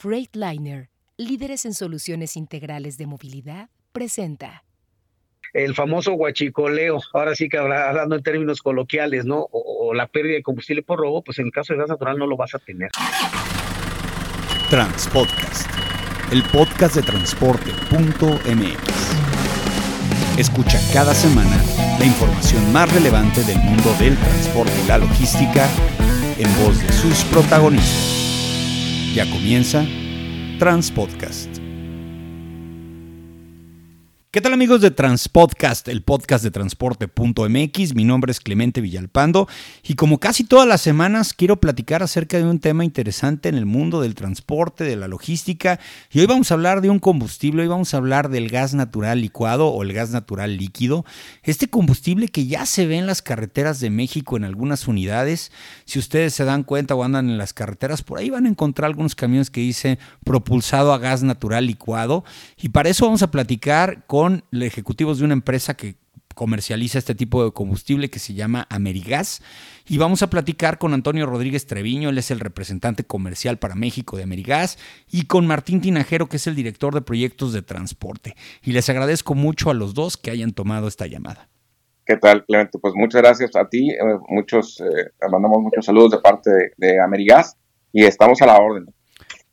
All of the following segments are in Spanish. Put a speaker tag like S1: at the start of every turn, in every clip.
S1: Freightliner, líderes en soluciones integrales de movilidad, presenta.
S2: El famoso huachicoleo, ahora sí que hablando en términos coloquiales, ¿no? O, la pérdida de combustible por robo, pues en el caso de gas natural no lo vas a tener.
S3: Transpodcast, el podcast de transporte.mx. Escucha cada semana la información más relevante del mundo del transporte y la logística en voz de sus protagonistas. Ya comienza Transpodcast. ¿Qué tal amigos de Transpodcast, el podcast de transporte.mx? Mi nombre es Clemente Villalpando y como casi todas las semanas quiero platicar acerca de un tema interesante en el mundo del transporte, de la logística. Y hoy vamos a hablar de un combustible, hoy vamos a hablar del gas natural licuado o el gas natural líquido, este combustible que ya se ve en las carreteras de México en algunas unidades, si ustedes se dan cuenta o andan en las carreteras, por ahí van a encontrar algunos camiones que dicen propulsado a gas natural licuado. Y para eso vamos a platicar con con ejecutivos de una empresa que comercializa este tipo de combustible que se llama Amerigas. Y vamos a platicar con Antonio Rodríguez Treviño, él es el representante comercial para México de Amerigas, y con Martín Tinajero, que es el director de proyectos de transporte. Y les agradezco mucho a los dos que hayan tomado esta llamada.
S4: ¿Qué tal, Clemente? Pues muchas gracias a ti. Eh, muchos, eh, mandamos muchos saludos de parte de, de Amerigas y estamos a la orden.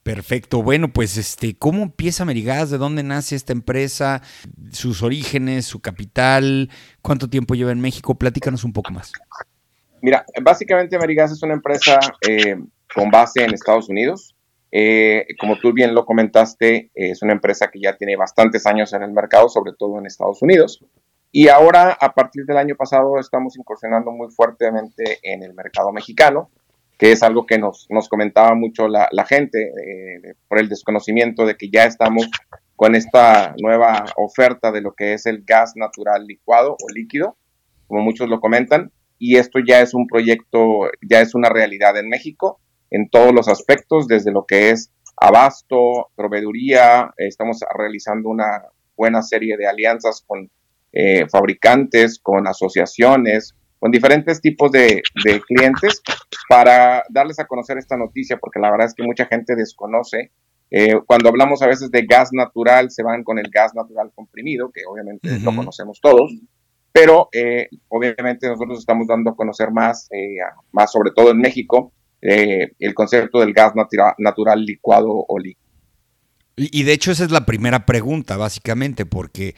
S3: Perfecto. Bueno, pues este, ¿cómo empieza Amerigas? ¿De dónde nace esta empresa? ¿Sus orígenes, su capital? ¿Cuánto tiempo lleva en México? Platícanos un poco más.
S4: Mira, básicamente Amerigas es una empresa eh, con base en Estados Unidos. Eh, como tú bien lo comentaste, es una empresa que ya tiene bastantes años en el mercado, sobre todo en Estados Unidos. Y ahora, a partir del año pasado, estamos incursionando muy fuertemente en el mercado mexicano que es algo que nos, nos comentaba mucho la, gente eh, por el desconocimiento de que ya estamos con esta nueva oferta de lo que es el gas natural licuado o líquido, como muchos lo comentan, y esto ya es un proyecto, ya es una realidad en México en todos los aspectos, desde lo que es abasto, proveeduría, estamos realizando una buena serie de alianzas con eh, fabricantes, con asociaciones, con diferentes tipos de, clientes para darles a conocer esta noticia, porque la verdad es que mucha gente desconoce. Eh, cuando hablamos a veces de gas natural, se van con el gas natural comprimido, que obviamente lo conocemos todos, pero eh, obviamente nosotros estamos dando a conocer más, eh, más sobre todo en México, el concepto del gas natural licuado o líquido.
S3: Y de hecho esa es la primera pregunta, básicamente, porque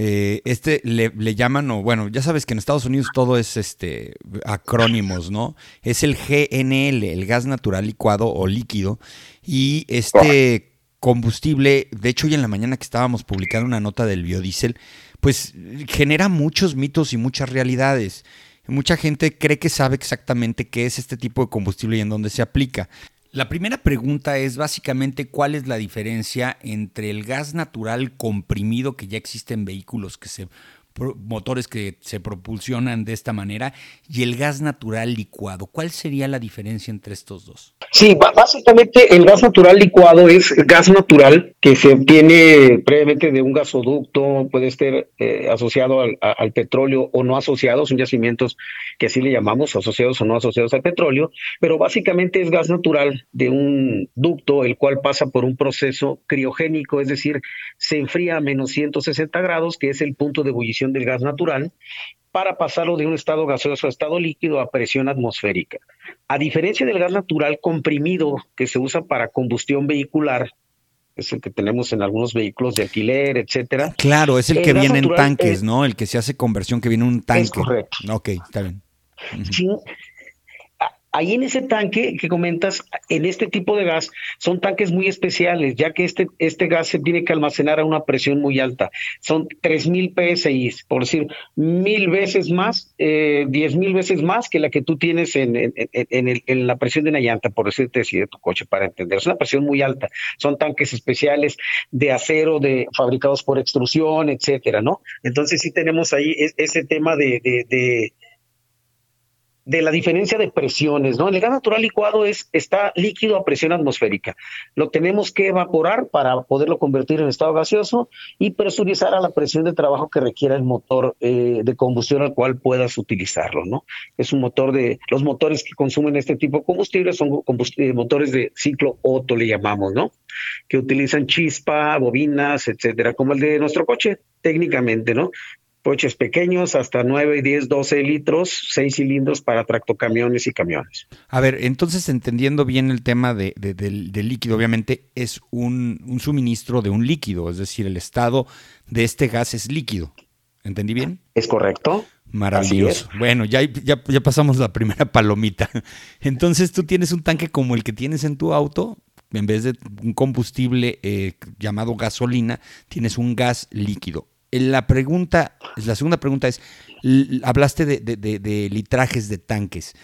S3: eh, este le, llaman, o bueno, ya sabes que en Estados Unidos todo es este acrónimos, ¿no? Es el GNL, el gas natural licuado o líquido. Y este combustible, de hecho hoy en la mañana que estábamos publicando una nota del biodiesel, pues genera muchos mitos y muchas realidades. Mucha gente cree que sabe exactamente qué es este tipo de combustible y en dónde se aplica. La primera pregunta es básicamente cuál es la diferencia entre el gas natural comprimido que ya existe en vehículos que se motores que se propulsionan de esta manera y el gas natural licuado. ¿Cuál sería la diferencia entre estos dos?
S2: Sí, básicamente el gas natural licuado es gas natural que se obtiene previamente de un gasoducto, puede estar eh, asociado al, al, petróleo o no asociado, son yacimientos que así le llamamos, asociados o no asociados al petróleo, pero básicamente es gas natural de un ducto el cual pasa por un proceso criogénico, es decir, se enfría a menos 160 grados, que es el punto de ebullición del gas natural para pasarlo de un estado gaseoso a estado líquido a presión atmosférica. A diferencia del gas natural comprimido que se usa para combustión vehicular, es el que tenemos en algunos vehículos de alquiler, etcétera.
S3: Claro, es el, que viene en tanques, ¿no? El que se hace conversión que viene en un tanque. Es
S2: correcto.
S3: Ok, está bien.
S2: Ahí en ese tanque que comentas, en este tipo de gas, son tanques muy especiales, ya que este, este gas se tiene que almacenar a una presión muy alta. Son 3.000 PSI, por decir, mil veces más, eh, 10.000 veces más que la que tú tienes en, en, en, la presión de una llanta, por decirte así, de tu coche, para entender. Es una presión muy alta. Son tanques especiales de acero, de fabricados por extrusión, etcétera, ¿no? Entonces sí tenemos ahí ese tema de la diferencia de presiones, ¿no? El gas natural licuado es, está líquido a presión atmosférica. Lo tenemos que evaporar para poderlo convertir en estado gaseoso y presurizar a la presión de trabajo que requiera el motor eh, de combustión al cual puedas utilizarlo, ¿no? Es un motor de, los motores que consumen este tipo de combustible son eh, motores de ciclo Otto, le llamamos, ¿no? Que utilizan chispa, bobinas, etcétera, como el de nuestro coche, técnicamente, ¿no? Coches pequeños hasta 9, 10, 12 litros, 6 cilindros para tractocamiones y camiones.
S3: A ver, entonces entendiendo bien el tema de, del, líquido, obviamente es un, suministro de un líquido, es decir, el estado de este gas es líquido. ¿Entendí bien?
S2: Es correcto.
S3: Maravilloso. Bueno, ya, ya, ya pasamos la primera palomita. Entonces tú tienes un tanque como el que tienes en tu auto, en vez de un combustible eh, llamado gasolina, tienes un gas líquido la pregunta, la segunda pregunta es, hablaste de, litrajes de tanques.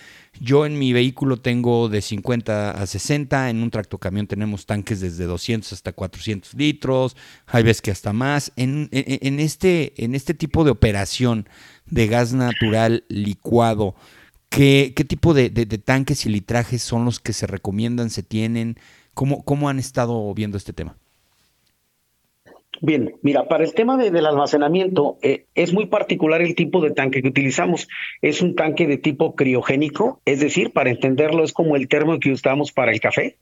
S3: Yo en mi vehículo tengo de 50 a 60, en un tractocamión tenemos tanques desde 200 hasta 400 litros, hay veces que hasta más. En, este, en este tipo de operación de gas natural licuado, ¿qué, qué tipo de, tanques y litrajes son los que se recomiendan, se tienen? ¿Cómo, cómo han estado viendo este tema?
S2: Bien, mira, para el tema del almacenamiento eh, es muy particular el tipo de tanque que utilizamos. Es un tanque de tipo criogénico, es decir, para entenderlo es como el termo que usamos para el café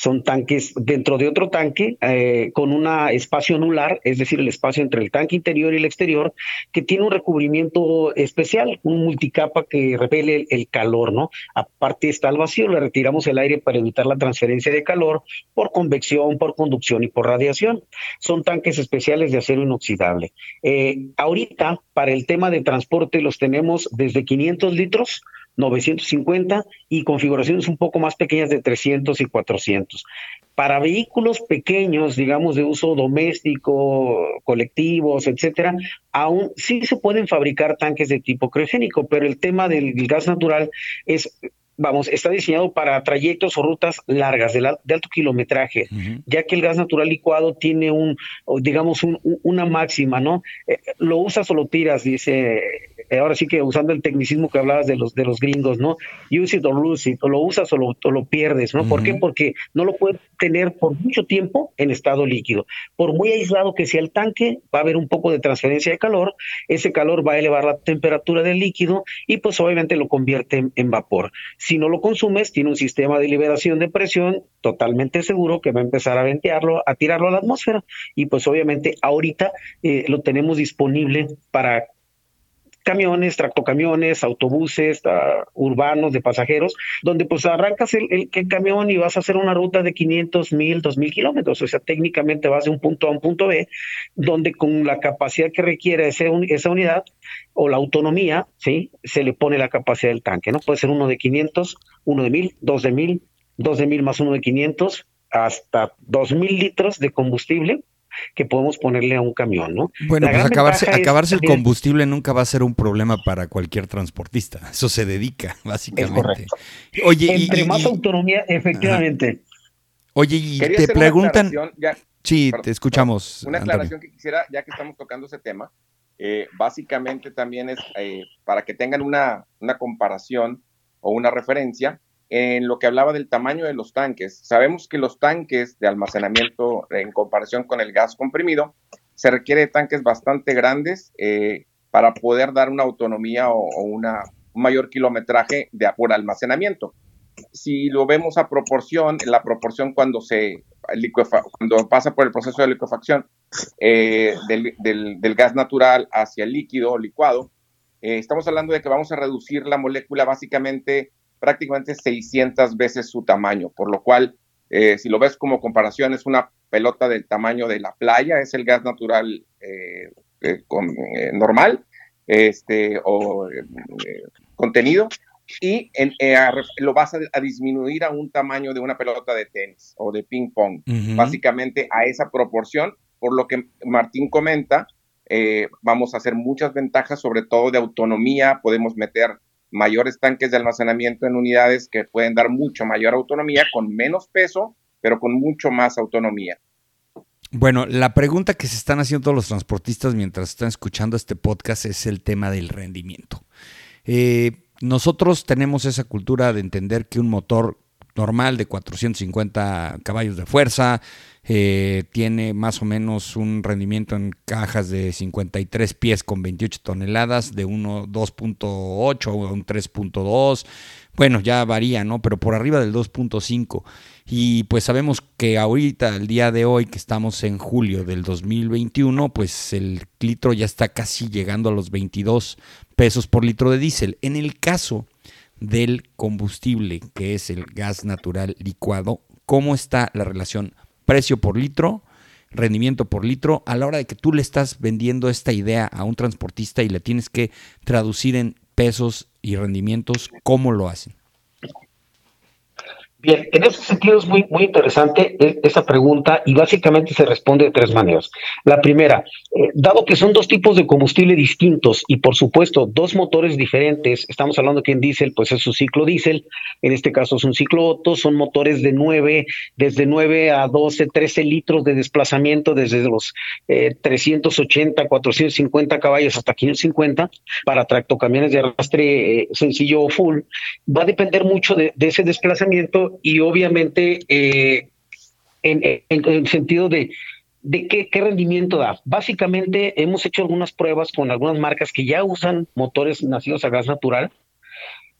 S2: son tanques dentro de otro tanque eh, con un espacio anular, es decir, el espacio entre el tanque interior y el exterior, que tiene un recubrimiento especial, un multicapa que repele el, calor, ¿no? Aparte está el vacío, le retiramos el aire para evitar la transferencia de calor por convección, por conducción y por radiación. Son tanques especiales de acero inoxidable. Eh, ahorita, para el tema de transporte, los tenemos desde 500 litros 950 y configuraciones un poco más pequeñas de 300 y 400. Para vehículos pequeños, digamos, de uso doméstico, colectivos, etcétera, aún sí se pueden fabricar tanques de tipo criogénico, pero el tema del gas natural es vamos, está diseñado para trayectos o rutas largas de, alto kilometraje, ya que el gas natural licuado tiene un, digamos, una máxima, ¿no? Eh, lo usas o lo tiras, dice eh, ahora sí que usando el tecnicismo que hablabas de los de los gringos, ¿no? Use it or lose it, o lo usas o lo, lo pierdes, ¿no? ¿Por qué? Porque no lo puedes tener por mucho tiempo en estado líquido. Por muy aislado que sea el tanque, va a haber un poco de transferencia de calor, ese calor va a elevar la temperatura del líquido y pues obviamente lo convierte en, vapor. Si no lo consumes, tiene un sistema de liberación de presión totalmente seguro que va a empezar a ventearlo, a tirarlo a la atmósfera y pues obviamente ahorita eh, lo tenemos disponible para camiones, tractocamiones, autobuses urbanos de pasajeros, donde pues arrancas el, camión y vas a hacer una ruta de 500, 1000, 2000 kilómetros. O sea, técnicamente vas de un punto A un punto B, donde con la capacidad que requiere ese, esa unidad o la autonomía, ¿sí? Se le pone la capacidad del tanque, ¿no? Puede ser uno de 500, uno de 1000, dos de 1000, dos de 1000 más uno de 500, hasta 2000 litros de combustible que podemos ponerle a un camión, ¿no?
S3: Bueno, pues acabarse, acabarse el combustible nunca va a ser un problema para cualquier transportista. Eso se dedica, básicamente.
S2: Oye, Entre más autonomía, efectivamente.
S3: Oye, y te preguntan. sí, te escuchamos.
S4: Una aclaración que quisiera, ya que estamos tocando ese tema, eh, básicamente también es eh, para que tengan una, una comparación o una referencia en lo que hablaba del tamaño de los tanques. Sabemos que los tanques de almacenamiento en comparación con el gas comprimido, se requiere de tanques bastante grandes eh, para poder dar una autonomía o, una, un mayor kilometraje de, por almacenamiento. Si lo vemos a proporción, la proporción cuando se cuando pasa por el proceso de liquefacción eh, del, gas natural hacia el líquido o licuado, eh, estamos hablando de que vamos a reducir la molécula básicamente prácticamente 600 veces su tamaño, por lo cual, eh, si lo ves como comparación, es una pelota del tamaño de la playa, es el gas natural eh, eh, normal este, o contenido, y lo vas a, disminuir a un tamaño de una pelota de tenis o de ping pong, básicamente a esa proporción, por lo que Martín comenta, vamos a hacer muchas ventajas, sobre todo de autonomía, podemos meter mayores tanques de almacenamiento en unidades que pueden dar mucho mayor autonomía con menos peso, pero con mucho más autonomía.
S3: Bueno, la pregunta que se están haciendo los transportistas mientras están escuchando este podcast es el tema del rendimiento. Eh, nosotros tenemos esa cultura de entender que un motor normal de 450 caballos de fuerza, eh, tiene más o menos un rendimiento en cajas de 53 pies con 28 toneladas, de 2.8 a un 3.2. Bueno, ya varía, ¿no? Pero por arriba del 2.5. Y pues sabemos que ahorita, el día de hoy, que estamos en julio del 2021, pues el litro ya está casi llegando a los 22 pesos por litro de diésel. En el caso del combustible, que es el gas natural licuado, ¿cómo está la relación precio por litro, rendimiento por litro, a la hora de que tú le estás vendiendo esta idea a un transportista y le tienes que traducir en pesos y rendimientos, ¿cómo lo hacen?
S2: Bien, en ese sentido es muy, muy interesante e, esa pregunta y básicamente se responde de tres maneras. La primera, eh, dado que son dos tipos de combustible distintos y por supuesto dos motores diferentes, estamos hablando que en diésel pues es un ciclo diésel, en este caso es un ciclo Otto, son motores de 9, desde 9 a 12, 13 litros de desplazamiento desde los 380, eh, 450 caballos hasta 550 para tractocamiones de arrastre eh, sencillo o full. Va a depender mucho de ese desplazamiento y obviamente eh, en, el sentido de, de qué, rendimiento da. Básicamente hemos hecho algunas pruebas con algunas marcas que ya usan motores nacidos a gas natural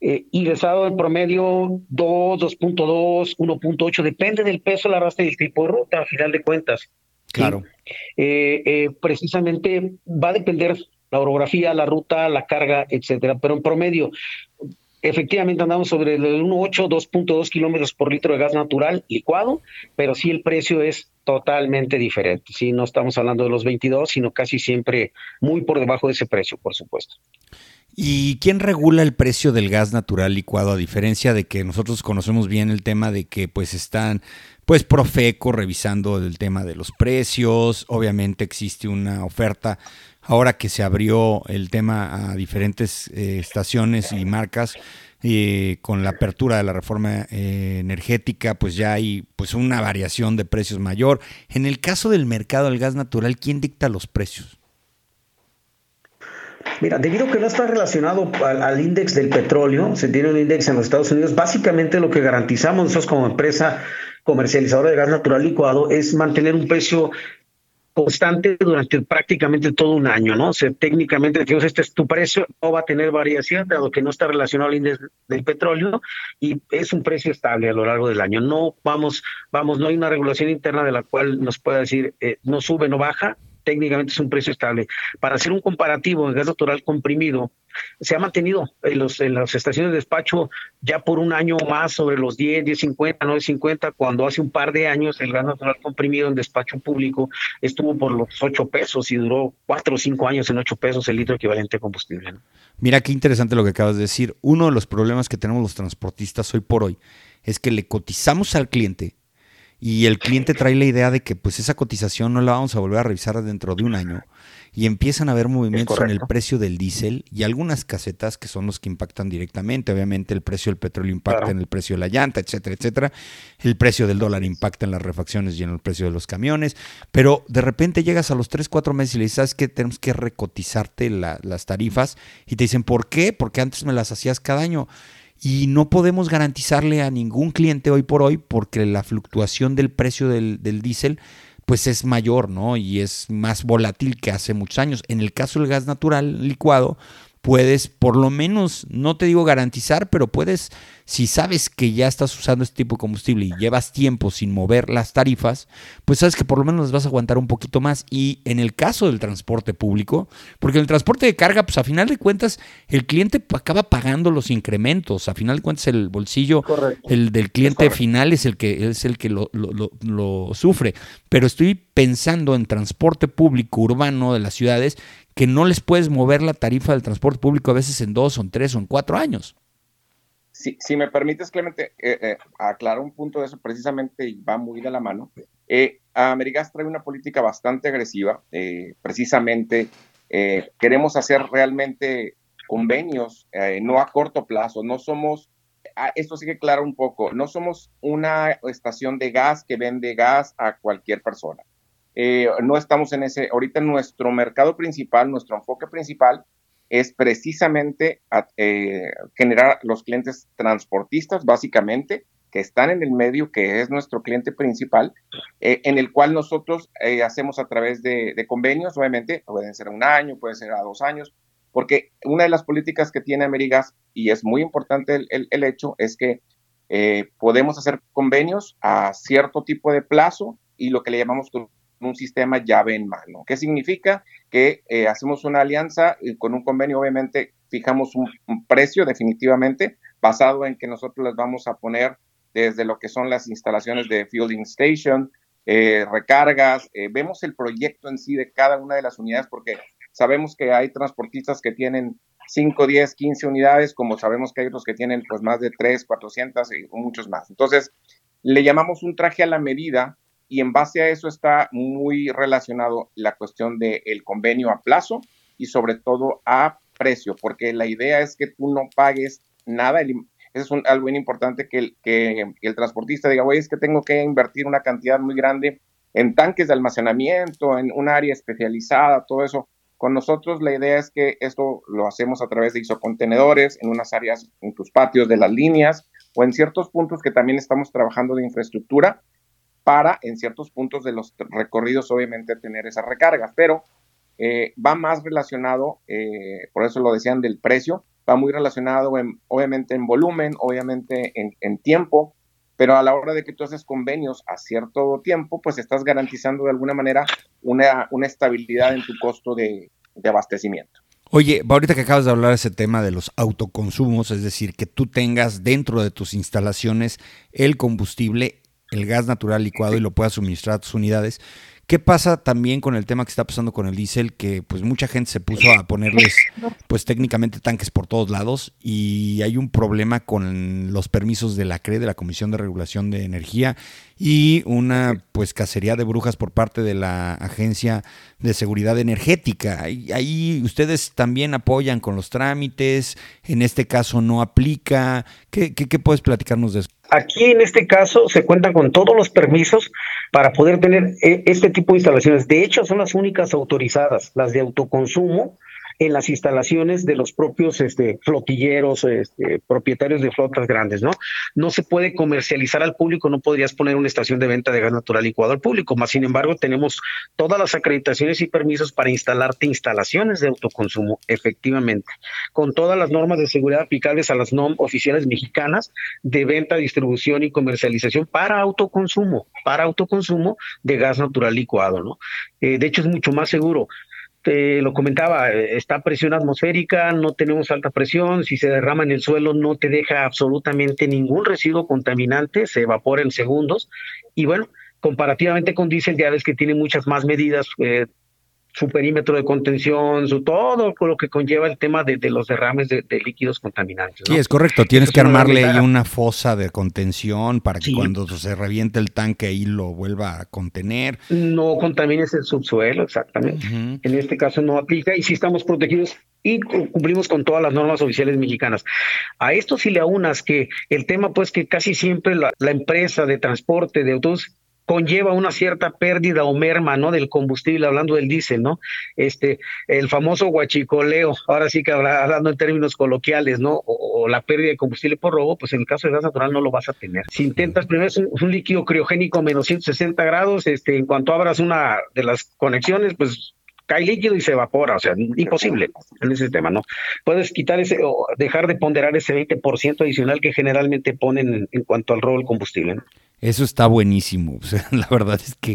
S2: eh, y les ha dado el promedio 2, 2.2, 1.8, depende del peso, la arrastre y el tipo de ruta, a final de cuentas.
S3: Claro.
S2: Eh, precisamente va a depender la orografía, la ruta, la carga, etcétera, pero en promedio Efectivamente andamos sobre el 1.8, 2.2 kilómetros por litro de gas natural licuado, pero sí el precio es totalmente diferente. Sí, no estamos hablando de los 22, sino casi siempre muy por debajo de ese precio, por supuesto.
S3: ¿Y quién regula el precio del gas natural licuado? A diferencia de que nosotros conocemos bien el tema de que pues están pues Profeco revisando el tema de los precios, obviamente existe una oferta ahora que se abrió el tema a diferentes eh, estaciones y marcas, eh, con la apertura de la reforma eh, energética, pues ya hay pues una variación de precios mayor. En el caso del mercado del gas natural, ¿quién dicta los precios?
S2: Mira, debido a que no está relacionado al, al índice del petróleo, se tiene un índice en los Estados Unidos, básicamente lo que garantizamos nosotros como empresa comercializadora de gas natural licuado es mantener un precio constante durante prácticamente todo un año, ¿no? O técnicamente decimos, este es tu precio, no va a tener variación, dado que no está relacionado al índice del petróleo y es un precio estable a lo largo del año. No vamos, vamos, no hay una regulación interna de la cual nos pueda decir, eh, no sube, no baja, técnicamente es un precio estable. Para hacer un comparativo, el gas natural comprimido se ha mantenido en, las estaciones de despacho ya por un año más sobre los 10, 10.50, 9.50, cuando hace un par de años el gas natural comprimido en despacho público estuvo por los 8 pesos y duró 4 o 5 años en 8 pesos el litro equivalente a combustible.
S3: Mira qué interesante lo que acabas de decir. Uno de los problemas que tenemos los transportistas hoy por hoy es que le cotizamos al cliente y el cliente trae la idea de que pues esa cotización no la vamos a volver a revisar dentro de un año y empiezan a haber movimientos en el precio del diésel y algunas casetas que son los que impactan directamente. Obviamente el precio del petróleo impacta en el precio de la llanta, etcétera, etcétera. El precio del dólar impacta en las refacciones y en el precio de los camiones. Pero de repente llegas a los 3, 4 meses y le dices, ¿sabes qué? Tenemos que recotizarte las tarifas y te dicen, ¿por qué? Porque antes me las hacías cada año y no podemos garantizarle a ningún cliente hoy por hoy porque la fluctuación del precio del, del diésel pues es mayor, ¿no? Y es más volátil que hace muchos años. En el caso del gas natural licuado, puedes por lo menos, no te digo garantizar, pero puedes, si sabes que ya estás usando este tipo de combustible y llevas tiempo sin mover las tarifas, pues sabes que por lo menos las vas a aguantar un poquito más. Y en el caso del transporte público, porque en el transporte de carga, pues a final de cuentas, el cliente acaba pagando los incrementos. A final de cuentas, el bolsillo el del cliente final es el que, es el que lo, lo sufre. Pero estoy pensando en transporte público urbano de las ciudades que no les puedes mover la tarifa del transporte público a veces en dos, o en tres, o en cuatro años.
S4: Si, me permites, Clemente, eh, eh, aclarar un punto de eso precisamente y va muy de la mano. Eh, Amerigas trae una política bastante agresiva. Eh, precisamente queremos hacer realmente convenios, no a corto plazo. No somos, ah, esto sí que claro un poco, no somos una estación de gas que vende gas a cualquier persona. Eh, no estamos en ese, ahorita nuestro mercado principal, nuestro enfoque principal es precisamente eh, generar los clientes transportistas, básicamente, que están en el medio, que es nuestro cliente principal, eh, en el cual nosotros hacemos a través de, convenios, obviamente, pueden ser a un año, puede ser a dos años, porque una de las políticas que tiene Amerigas, y es muy importante el hecho, es que podemos hacer convenios a cierto tipo de plazo y lo que le llamamos un sistema llave en mano. ¿Qué significa? Que eh, hacemos una alianza y con un convenio, obviamente, fijamos un, precio definitivamente basado en que nosotros les vamos a poner desde lo que son las instalaciones de fueling station, eh, recargas, eh, vemos el proyecto en sí de cada una de las unidades porque sabemos que hay transportistas que tienen 5, 10, 15 unidades, como sabemos que hay otros que tienen pues más de 3, 400 y muchos más. Entonces, le llamamos un traje a la medida y en base a eso está muy relacionado la cuestión del convenio a plazo y sobre todo a precio, porque la idea es que tú no pagues nada. Eso es algo bien importante que el, que el transportista diga, oye, es que tengo que invertir una cantidad muy grande en tanques de almacenamiento, en un área especializada, todo eso. Con nosotros la idea es que esto lo hacemos a través de isocontenedores, en unas áreas, en tus patios de las líneas o en ciertos puntos que también estamos trabajando de infraestructura para en ciertos puntos de los recorridos obviamente tener esa recarga, pero eh, va más relacionado, eh, por eso lo decían del precio, va muy relacionado en, obviamente en volumen, obviamente en, tiempo, pero a la hora de que tú haces convenios a cierto tiempo, pues estás garantizando de alguna manera una, una estabilidad en tu costo de, de abastecimiento.
S3: Oye, ahorita que acabas de hablar de ese tema de los autoconsumos, es decir, que tú tengas dentro de tus instalaciones el combustible el gas natural licuado y lo puedas suministrar a tus unidades. ¿Qué pasa también con el tema que está pasando con el diésel? Que pues mucha gente se puso a ponerles pues técnicamente tanques por todos lados y hay un problema con los permisos de la CRE, de la Comisión de Regulación de Energía, y una pues cacería de brujas por parte de la Agencia de Seguridad Energética. Ahí, ustedes también apoyan con los trámites, en este caso no aplica. ¿Qué, qué, qué puedes platicarnos de eso?
S2: Aquí en este caso se cuentan con todos los permisos para poder tener eh, este tipo de instalaciones. De hecho, son las únicas autorizadas, las de autoconsumo, en las instalaciones de los propios este, flotilleros, este, propietarios de flotas grandes, ¿no? No se puede comercializar al público, no podrías poner una estación de venta de gas natural licuado al público, más sin embargo tenemos todas las acreditaciones y permisos para instalarte instalaciones de autoconsumo, efectivamente, con todas las normas de seguridad aplicables a las NOM oficiales mexicanas de venta, distribución y comercialización para autoconsumo, para autoconsumo de gas natural licuado, ¿no? Eh, de hecho es mucho más seguro te lo comentaba, está presión atmosférica, no tenemos alta presión, si se derrama en el suelo no te deja absolutamente ningún residuo contaminante, se evapora en segundos. Y bueno, comparativamente con diésel ya ves que tiene muchas más medidas, eh, su perímetro de contención, su todo lo que conlleva el tema de, los derrames de, líquidos contaminantes.
S3: Sí, es correcto. Tienes que armarle ahí una fosa de contención para que cuando se reviente el tanque ahí lo vuelva a contener.
S2: No contamines el subsuelo, exactamente. En este caso no aplica y si estamos protegidos y cumplimos con todas las normas oficiales mexicanas. A esto sí le aunas que el tema pues que casi siempre la, la empresa de transporte de autos conlleva una cierta pérdida o merma, ¿no? Del combustible, hablando del diésel, ¿no? Este, el famoso guachicoleo, ahora sí que hablando en términos coloquiales, ¿no? O, la pérdida de combustible por robo, pues en el caso de gas natural no lo vas a tener. Si intentas, primero es un, líquido criogénico menos 160 grados, este, en cuanto abras una de las conexiones, pues cae líquido y se evapora, o sea, imposible en ese tema, ¿no? Puedes quitar ese o dejar de ponderar ese 20% adicional que generalmente ponen en, cuanto al robo del combustible, ¿no?
S3: Eso está buenísimo. O sea, la verdad es que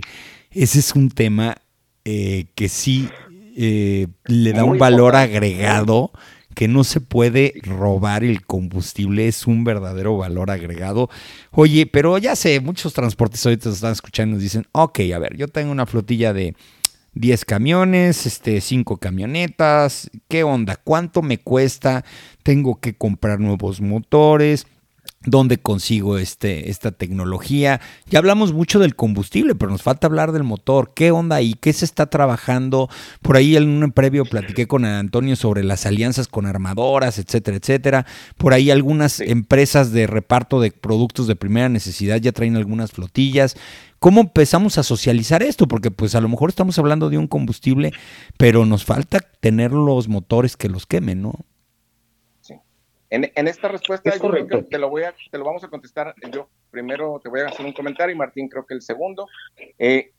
S3: ese es un tema eh, que sí eh, le da un valor agregado que no se puede robar el combustible, es un verdadero valor agregado. Oye, pero ya sé, muchos transportes ahorita están escuchando y dicen, ok, a ver, yo tengo una flotilla de 10 camiones, este, 5 camionetas, ¿qué onda? ¿Cuánto me cuesta? Tengo que comprar nuevos motores dónde consigo este, esta tecnología. Ya hablamos mucho del combustible, pero nos falta hablar del motor. ¿Qué onda ahí? ¿Qué se está trabajando? Por ahí en un previo platiqué con Antonio sobre las alianzas con armadoras, etcétera, etcétera. Por ahí algunas empresas de reparto de productos de primera necesidad ya traen algunas flotillas. ¿Cómo empezamos a socializar esto? Porque pues a lo mejor estamos hablando de un combustible, pero nos falta tener los motores que los quemen, ¿no?
S4: En, esta respuesta yo creo que te lo, voy a, te lo vamos a contestar. Yo primero te voy a hacer un comentario y Martín creo que el segundo. Eh,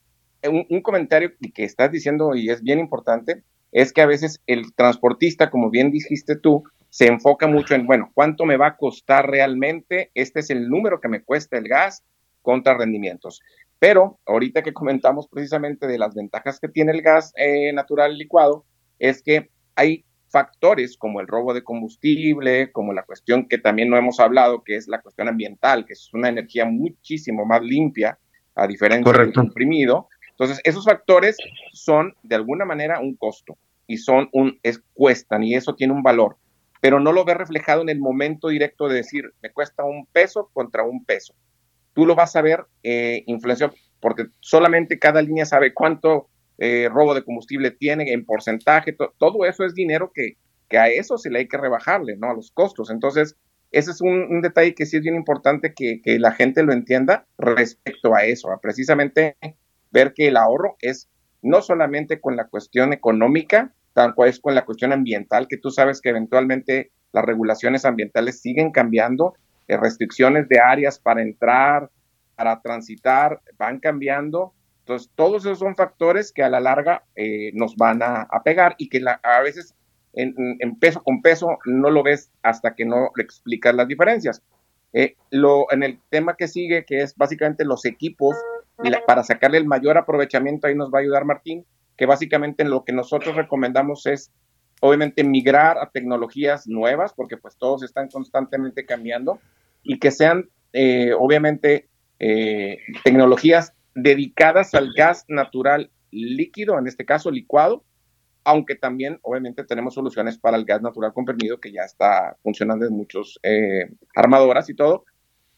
S4: un, comentario que estás diciendo y es bien importante es que a veces el transportista, como bien dijiste tú, se enfoca mucho en, bueno, ¿cuánto me va a costar realmente? Este es el número que me cuesta el gas contra rendimientos. Pero ahorita que comentamos precisamente de las ventajas que tiene el gas eh, natural licuado, es que hay factores como el robo de combustible, como la cuestión que también no hemos hablado, que es la cuestión ambiental, que es una energía muchísimo más limpia, a diferencia del comprimido. Entonces, esos factores son de alguna manera un costo y son un, es, cuestan y eso tiene un valor, pero no lo ves reflejado en el momento directo de decir, me cuesta un peso contra un peso. Tú lo vas a ver eh, influencia, porque solamente cada línea sabe cuánto eh, robo de combustible tiene en porcentaje, todo eso es dinero que, a eso se le hay que rebajarle, ¿no? A los costos. Entonces, ese es un, detalle que sí es bien importante que, que, la gente lo entienda respecto a eso, a precisamente ver que el ahorro es no solamente con la cuestión económica, tal cual es con la cuestión ambiental, que tú sabes que eventualmente las regulaciones ambientales siguen cambiando, eh, restricciones de áreas para entrar, para transitar, van cambiando entonces, todos esos son factores que a la larga eh, nos van a, pegar y que a veces en, peso con peso no lo ves hasta que no le explicas las diferencias. Eh, lo, en el tema que sigue, que es básicamente los equipos, para sacarle el mayor aprovechamiento, ahí nos va a ayudar Martín, que básicamente lo que nosotros recomendamos es, obviamente, migrar a tecnologías nuevas, porque pues todos están constantemente cambiando, y que sean, eh, obviamente, tecnologías dedicadas al gas natural líquido, en este caso licuado, aunque también obviamente tenemos soluciones para el gas natural comprimido que ya está funcionando en muchos eh, armadoras y todo.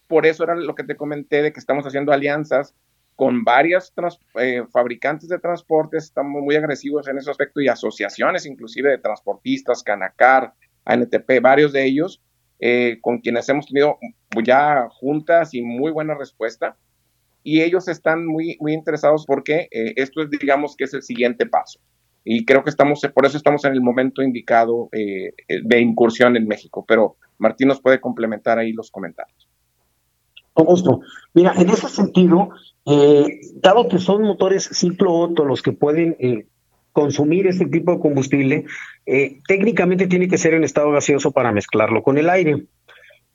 S4: Por eso era lo que te comenté de que estamos haciendo alianzas con varias eh, fabricantes de transportes, estamos muy agresivos en ese aspecto y asociaciones inclusive de transportistas, Canacar, ANTP, varios de ellos, eh, con quienes hemos tenido ya juntas y muy buena respuesta y ellos están muy, muy interesados porque eh, esto es, digamos, que es el siguiente paso. Y creo que estamos, por eso estamos en el momento indicado eh, de incursión en México. Pero Martín nos puede complementar ahí los comentarios.
S2: Mira, en ese sentido, eh, dado que son motores ciclo Otto los que pueden consumir este tipo de combustible, técnicamente tiene que ser en estado gaseoso para mezclarlo con el aire.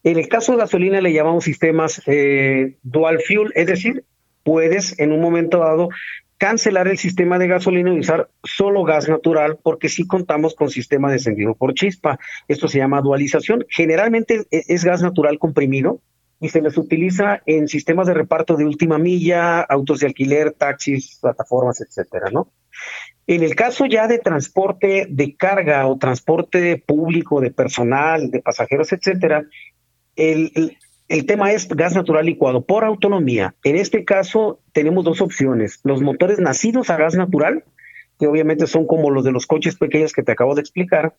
S2: En el caso de gasolina le llamamos sistemas eh, dual fuel, es decir, puedes en un momento dado cancelar el sistema de gasolina y usar solo gas natural porque sí contamos con sistema de encendido por chispa. Esto se llama dualización. Generalmente es gas natural comprimido y se les utiliza en sistemas de reparto de última milla, autos de alquiler, taxis, plataformas, etcétera, ¿no? En el caso ya de transporte de carga o transporte público de personal, de pasajeros, etcétera, el, el, tema es gas natural licuado por autonomía. En este caso tenemos dos opciones. Los motores nacidos a gas natural, que obviamente son como los de los coches pequeños que te acabo de explicar,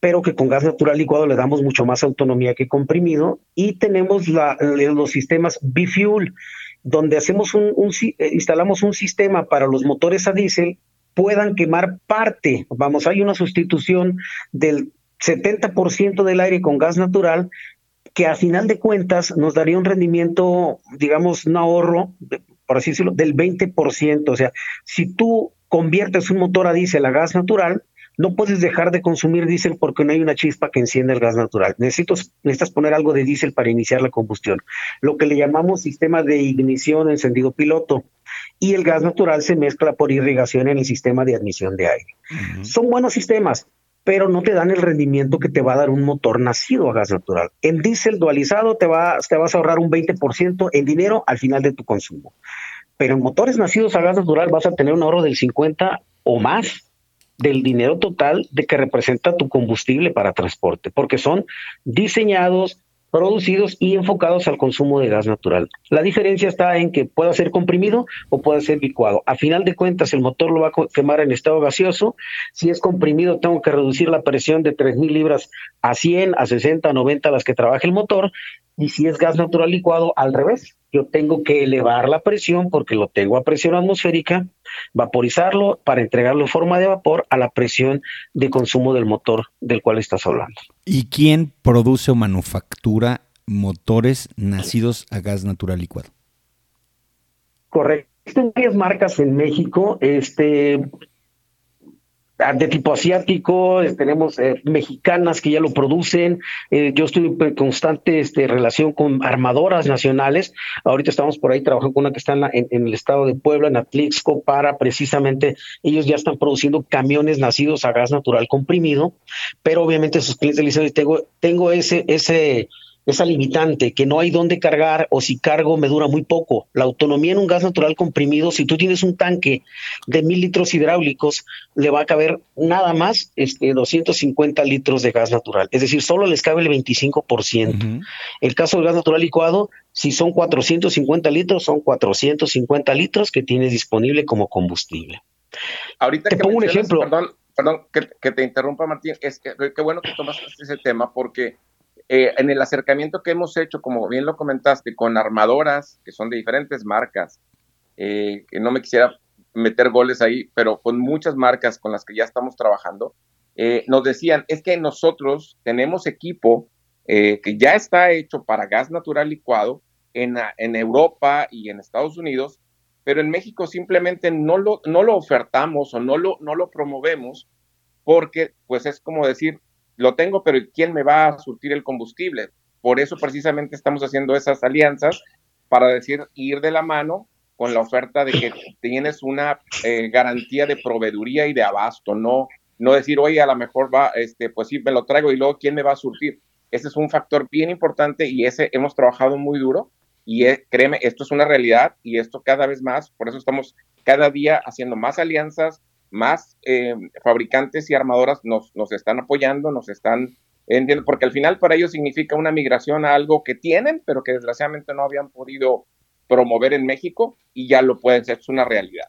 S2: pero que con gas natural licuado le damos mucho más autonomía que comprimido. Y tenemos la, los sistemas B-Fuel, donde hacemos un, eh, instalamos un sistema para los motores a diésel puedan quemar parte, vamos, hay una sustitución del 70% del aire con gas natural que a final de cuentas nos daría un rendimiento, digamos, un ahorro, por así decirlo, del 20%. O sea, si tú conviertes un motor a diésel a gas natural, no puedes dejar de consumir diésel porque no hay una chispa que encienda el gas natural. Necesitas, necesitas poner algo de diésel para iniciar la combustión. Lo que le llamamos sistema de ignición encendido piloto. Y el gas natural se mezcla por irrigación en el sistema de admisión de aire. Son buenos sistemas, pero no te dan el rendimiento que te va a dar un motor nacido a gas natural. En diésel dualizado te, va, te vas a ahorrar un 20% en dinero al final de tu consumo. Pero en motores nacidos a gas natural vas a tener un ahorro del 50 o más del dinero total de que representa tu combustible para transporte, porque son diseñados producidos y enfocados al consumo de gas natural. La diferencia está en que pueda ser comprimido o pueda ser licuado. A final de cuentas, el motor lo va a quemar en estado gaseoso. Si es comprimido, tengo que reducir la presión de 3.000 libras a 100, a 60, a 90 las que trabaje el motor. Y si es gas natural licuado, al revés. Yo tengo que elevar la presión porque lo tengo a presión atmosférica, vaporizarlo para entregarlo en forma de vapor a la presión de consumo del motor del cual estás hablando.
S3: ¿Y quién produce o manufactura motores nacidos a gas natural licuado?
S2: Correcto. Existen varias marcas en México. Este, de tipo asiático, eh, tenemos eh, mexicanas que ya lo producen. Eh, yo estoy en constante este, relación con armadoras nacionales. Ahorita estamos por ahí trabajando con una que está en, el estado de Puebla, en Atlixco, para precisamente, ellos ya están produciendo camiones nacidos a gas natural comprimido, pero obviamente sus clientes le dicen, tengo, tengo ese, ese esa limitante, que no hay dónde cargar o si cargo me dura muy poco. La autonomía en un gas natural comprimido, si tú tienes un tanque de mil litros hidráulicos, le va a caber nada más este, 250 litros de gas natural. Es decir, solo les cabe el 25%. El caso del gas natural licuado, si son 450 litros, son 450 litros que tienes disponible como combustible.
S4: Ahorita te pongo un ejemplo. Perdón, perdón que, te interrumpa, Martín. Es que, qué bueno que tomas ese tema porque eh, en el acercamiento que hemos hecho, como bien lo comentaste, con armadoras que son de diferentes marcas, eh, que no me quisiera meter goles ahí, pero con muchas marcas con las que ya estamos trabajando, eh, nos decían, es que nosotros tenemos equipo que ya está hecho para gas natural licuado en, en, Europa y en Estados Unidos, pero en México simplemente no lo, no lo ofertamos o no lo, no lo promovemos porque pues es como decir, lo tengo, pero ¿quién me va a surtir el combustible? Por eso precisamente estamos haciendo esas alianzas para decir, ir de la mano con la oferta de que tienes una eh, garantía de proveeduría y de abasto, no, no decir, oye, a lo mejor va, este, pues sí, me lo traigo y luego, ¿quién me va a surtir? Ese es un factor bien importante y ese hemos trabajado muy duro y eh, créeme, esto es una realidad y esto cada vez más, por eso estamos cada día haciendo más alianzas, más eh, fabricantes y armadoras nos, nos están apoyando, nos están entiendo, porque al final para ellos significa una migración a algo que tienen, pero que desgraciadamente no habían podido promover en México y ya lo pueden ser, es una realidad.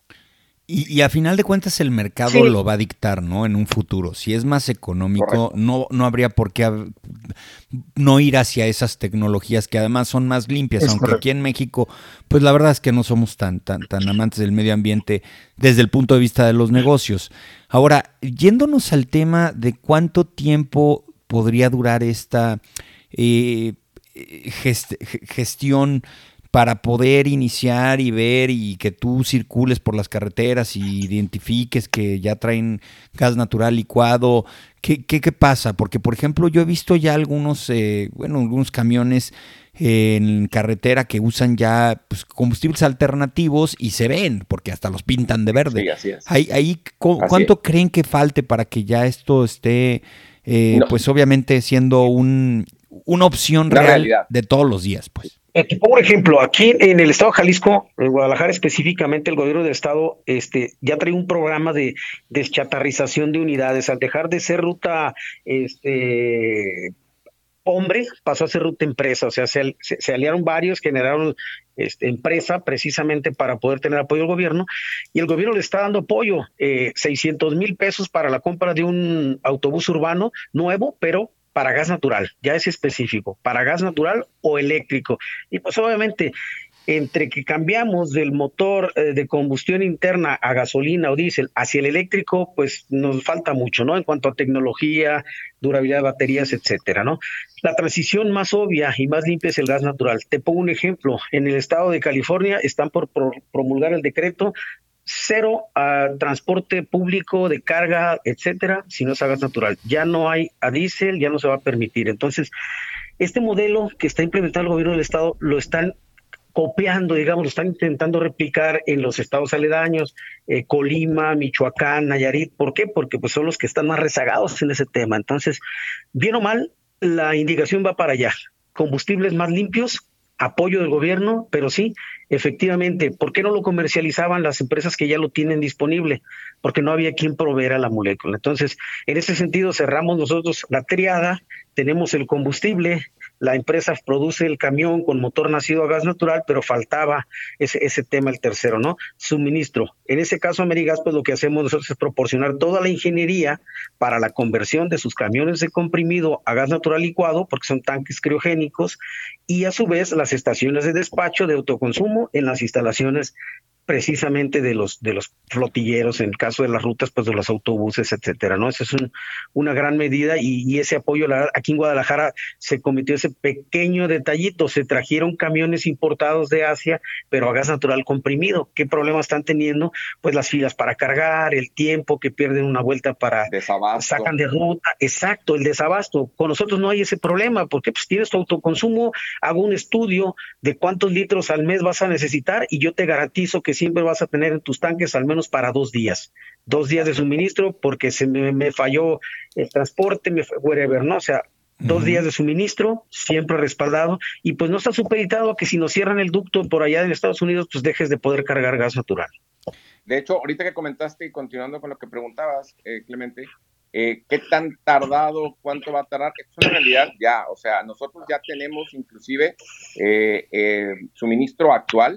S3: Y, a final de cuentas el mercado lo va a dictar, ¿no? En un futuro. Si es más económico, no, no habría por qué no ir hacia esas tecnologías que además son más limpias, aunque aquí en México, pues la verdad es que no somos tan, tan, tan amantes del medio ambiente desde el punto de vista de los negocios. Ahora, yéndonos al tema de cuánto tiempo podría durar esta eh, gestión para poder iniciar y ver y que tú circules por las carreteras y identifiques que ya traen gas natural licuado. ¿Qué, qué, qué pasa? Porque, por ejemplo, yo he visto ya algunos, eh, bueno, algunos camiones en carretera que usan ya pues, combustibles alternativos y se ven, porque hasta los pintan de verde.
S4: Sí, así es.
S3: Ahí, ¿Cuánto creen que falte para que ya esto esté, eh, pues obviamente siendo un, una opción real de todos los días? Pues.
S2: Eh, por ejemplo, aquí en el estado de Jalisco, en Guadalajara específicamente, el gobierno del estado este, ya trae un programa de deschatarrización de unidades. Al dejar de ser ruta este, hombre, pasó a ser ruta empresa. O sea, se, aliaron varios, generaron este, empresa precisamente para poder tener apoyo del gobierno. Y el gobierno le está dando apoyo, eh, 600 mil pesos para la compra de un autobús urbano nuevo, pero para gas natural, ya es específico, para gas natural o eléctrico. Y pues obviamente, entre que cambiamos del motor eh, de combustión interna a gasolina o diésel hacia el eléctrico, pues nos falta mucho, ¿no? En cuanto a tecnología, durabilidad de baterías, etcétera, ¿no? La transición más obvia y más limpia es el gas natural. Te pongo un ejemplo. En el estado de California están por promulgar el decreto cero a transporte público de carga, etcétera, si no es a gas natural. Ya no hay a diésel, ya no se va a permitir. Entonces, este modelo que está implementando el gobierno del estado lo están copiando, digamos, lo están intentando replicar en los estados aledaños, eh, Colima, Michoacán, Nayarit. ¿Por qué? Porque pues son los que están más rezagados en ese tema. Entonces, bien o mal, la indicación va para allá. Combustibles más limpios, apoyo del gobierno, pero sí, efectivamente, ¿por qué no lo comercializaban las empresas que ya lo tienen disponible? Porque no había quien proveer a la molécula. Entonces, en ese sentido, cerramos nosotros la triada, tenemos el combustible, la empresa produce el camión con motor nacido a gas natural, pero faltaba ese, ese tema, el tercero, ¿no? Suministro. En ese caso, Amerigas, pues lo que hacemos nosotros es proporcionar toda la ingeniería para la conversión de sus camiones de comprimido a gas natural licuado, porque son tanques criogénicos, y a su vez las estaciones de despacho de autoconsumo en las instalaciones precisamente de los de los flotilleros en el caso de las rutas pues de los autobuses etcétera no esa es una gran medida y, ese apoyo la, aquí en Guadalajara se cometió ese pequeño detallito se trajeron camiones importados de Asia pero a gas natural comprimido. Qué problemas están teniendo pues las filas para cargar el tiempo que pierden una vuelta para
S4: desabasto.
S2: sacan de ruta. Exacto el desabasto. Con nosotros no hay ese problema porque pues tienes tu autoconsumo hago un estudio de cuántos litros al mes vas a necesitar y yo te garantizo que siempre vas a tener en tus tanques al menos para dos días. Dos días de suministro porque se me, falló el transporte, me whatever, ¿no? O sea, dos días de suministro, siempre respaldado, y pues no está supeditado a que si nos cierran el ducto por allá en Estados Unidos, pues dejes de poder cargar gas natural.
S4: De hecho, ahorita que comentaste y continuando con lo que preguntabas, eh, Clemente, eh, qué tan tardado, cuánto va a tardar, es una realidad ya, o sea, nosotros ya tenemos inclusive eh, eh, suministro actual,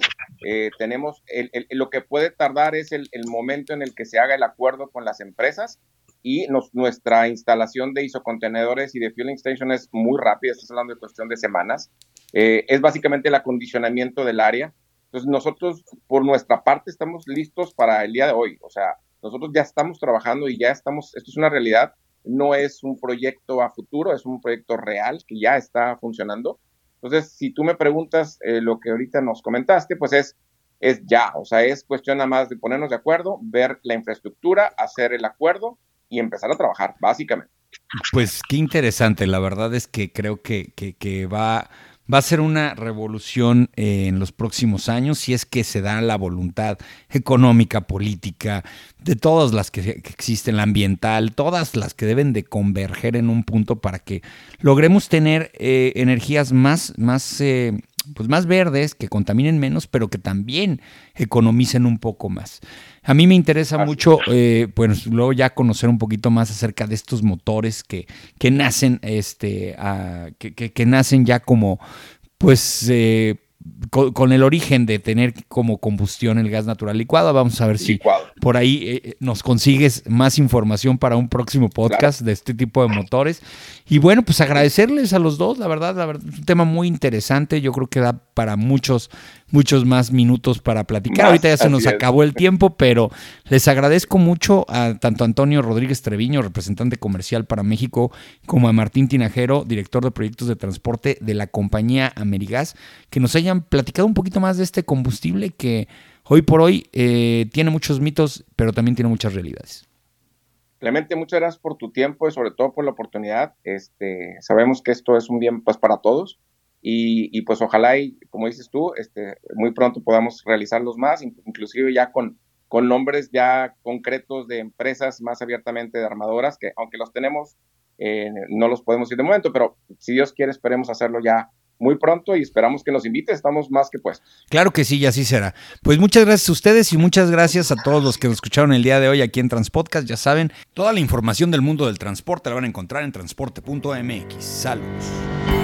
S4: tenemos, lo que puede tardar es el, momento en el que se haga el acuerdo con las empresas y nuestra instalación de isocontenedores y de fueling station es muy rápida, estás hablando de cuestión de semanas, es básicamente el acondicionamiento del área, entonces nosotros por nuestra parte estamos listos para el día de hoy, o sea, nosotros ya estamos trabajando y ya estamos, esto es una realidad, no es un proyecto a futuro, es un proyecto real que ya está funcionando. Entonces, si tú me preguntas eh, lo que ahorita nos comentaste, pues es, es ya, o sea, es cuestión nada más de ponernos de acuerdo, ver la infraestructura, hacer el acuerdo y empezar a trabajar, básicamente.
S3: Pues qué interesante, la verdad es que creo que, que, que va va a ser una revolución eh, en los próximos años si es que se da la voluntad económica, política, de todas las que, existen, la ambiental, todas las que deben de converger en un punto para que logremos tener eh, energías más, más eh, pues más verdes, que contaminen menos, pero que también economicen un poco más. A mí me interesa mucho, eh, pues luego ya conocer un poquito más acerca de estos motores que, que nacen, este, que, que, nacen ya como, pues, eh, con, el origen de tener como combustión el gas natural licuado. Vamos a ver si por ahí eh, nos consigues más información para un próximo podcast de este tipo de motores. Y bueno, pues agradecerles a los dos, la verdad, la verdad, un tema muy interesante. Yo creo que da para muchos, muchos más minutos para platicar. Ahorita ya se nos acabó el tiempo, pero les agradezco mucho a tanto Antonio Rodríguez Treviño, representante comercial para México, como a Martín Tinajero, director de proyectos de transporte de la compañía Amerigas, que nos hayan platicado un poquito más de este combustible que hoy por hoy eh, tiene muchos mitos, pero también tiene muchas realidades.
S4: Clemente, muchas gracias por tu tiempo y sobre todo por la oportunidad. Este, sabemos que esto es un bien pues, para todos y, pues ojalá y como dices tú, este, muy pronto podamos realizarlos más, inclusive ya con, con nombres ya concretos de empresas más abiertamente de armadoras, que aunque los tenemos, eh, no los podemos ir de momento, pero si Dios quiere esperemos hacerlo ya muy pronto y esperamos que nos invite, estamos más que puestos.
S3: Claro que sí, y así será. Pues muchas gracias a ustedes y muchas gracias a todos los que nos escucharon el día de hoy aquí en Transpodcast. Ya saben, toda la información del mundo del transporte la van a encontrar en transporte.mx. Saludos.